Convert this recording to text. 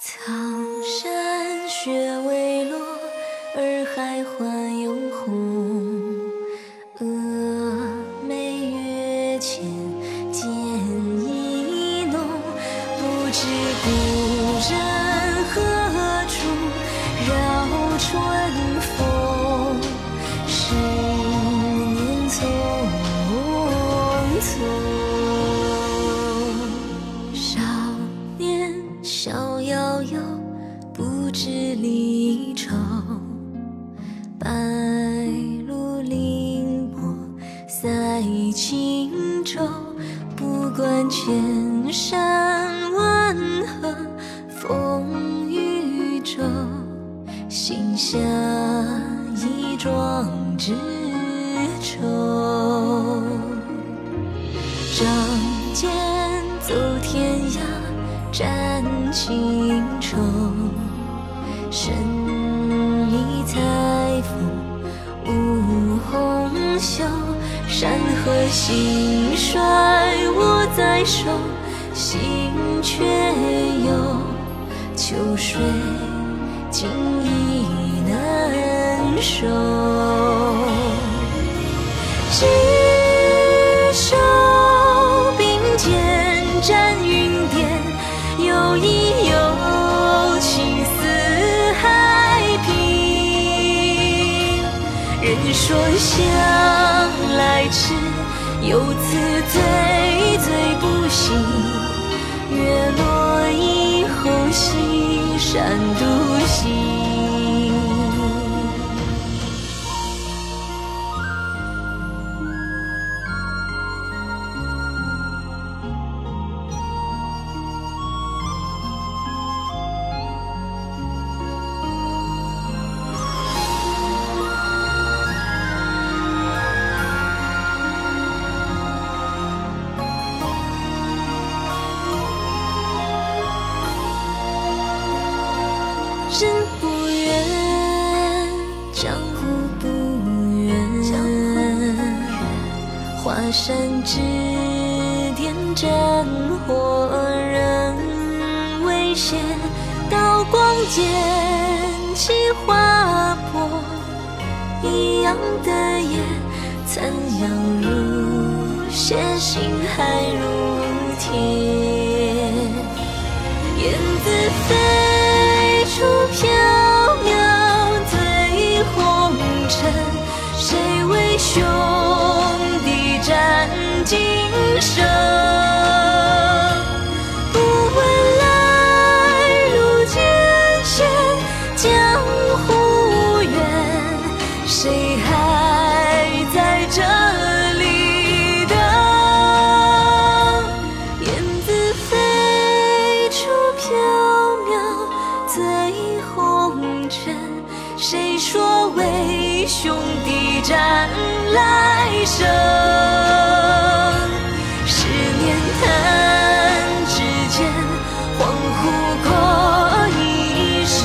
苍山雪未落，洱海还有红。峨眉月前见一浓，不知故人何处绕春风。十年匆匆。少年逍遥游，不知离愁。白露凌波赛轻舟，不管千山万壑风雨骤，心下一桩知愁。仗剑走天涯，战情仇。身倚彩凤，舞红袖。山河兴衰握在手，心却有秋水尽已难收。人说向来迟，有此醉，醉不醒。月落以后，西山独人不怨，江湖不远。华山之巅，战火仍未歇，刀光剑气划破一样的夜，残阳如血，心海如铁，燕子飞。这里的燕子飞出缥缈醉红尘，谁说为兄弟战来生？十年弹指间，恍惚过一生。